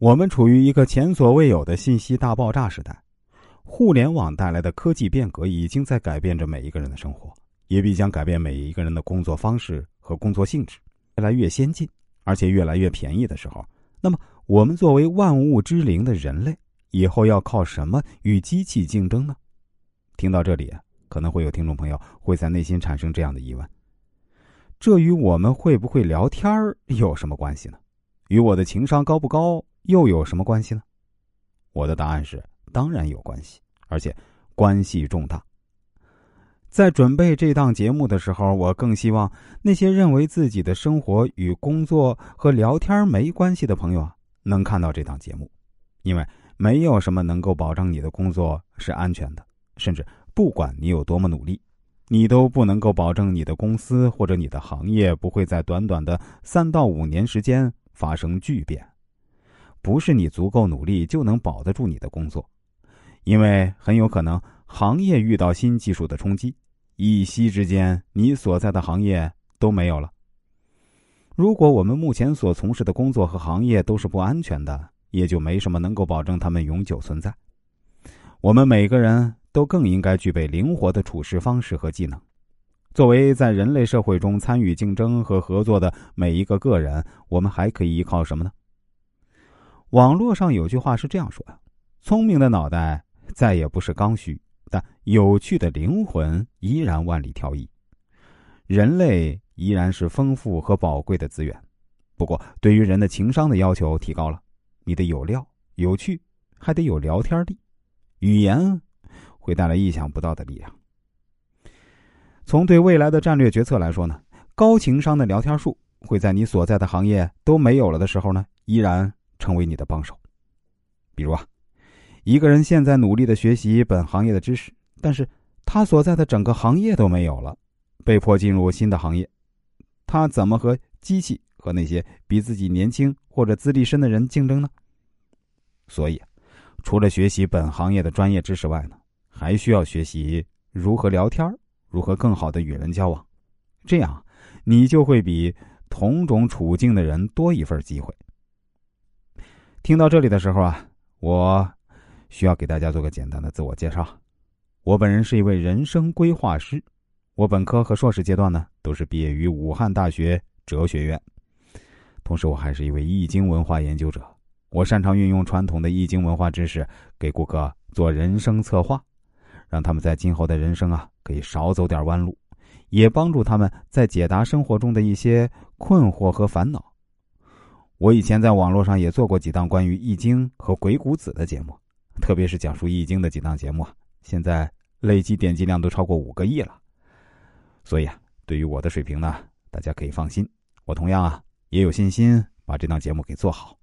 我们处于一个前所未有的信息大爆炸时代，互联网带来的科技变革已经在改变着每一个人的生活，也必将改变每一个人的工作方式和工作性质。越来越先进，而且越来越便宜的时候，那么我们作为万物之灵的人类，以后要靠什么与机器竞争呢？听到这里，可能会有听众朋友会在内心产生这样的疑问：这与我们会不会聊天有什么关系呢？与我的情商高不高？又有什么关系呢？我的答案是，当然有关系，而且关系重大。在准备这档节目的时候，我更希望那些认为自己的生活与工作和聊天没关系的朋友啊，能看到这档节目，因为没有什么能够保证你的工作是安全的，甚至不管你有多么努力，你都不能够保证你的公司或者你的行业不会在短短的三到五年时间发生巨变。不是你足够努力就能保得住你的工作，因为很有可能行业遇到新技术的冲击，一夕之间你所在的行业都没有了。如果我们目前所从事的工作和行业都是不安全的，也就没什么能够保证他们永久存在。我们每个人都更应该具备灵活的处事方式和技能。作为在人类社会中参与竞争和合作的每一个个人，我们还可以依靠什么呢？网络上有句话是这样说的：“聪明的脑袋再也不是刚需，但有趣的灵魂依然万里挑一。人类依然是丰富和宝贵的资源，不过对于人的情商的要求提高了。你得有料、有趣，还得有聊天力。语言会带来意想不到的力量。从对未来的战略决策来说呢，高情商的聊天术会在你所在的行业都没有了的时候呢，依然。”成为你的帮手。比如啊，一个人现在努力的学习本行业的知识，但是他所在的整个行业都没有了，被迫进入新的行业，他怎么和机器和那些比自己年轻或者资历深的人竞争呢？所以，除了学习本行业的专业知识外呢，还需要学习如何聊天，如何更好的与人交往，这样你就会比同种处境的人多一份机会。听到这里的时候啊，我需要给大家做个简单的自我介绍。我本人是一位人生规划师，我本科和硕士阶段呢都是毕业于武汉大学哲学院，同时我还是一位易经文化研究者。我擅长运用传统的易经文化知识，给顾客做人生策划，让他们在今后的人生啊可以少走点弯路，也帮助他们在解答生活中的一些困惑和烦恼。我以前在网络上也做过几档关于易经和鬼谷子的节目，特别是讲述易经的几档节目，现在累计点击量都超过五个亿了。所以啊，对于我的水平呢，大家可以放心，我同样啊也有信心把这档节目给做好。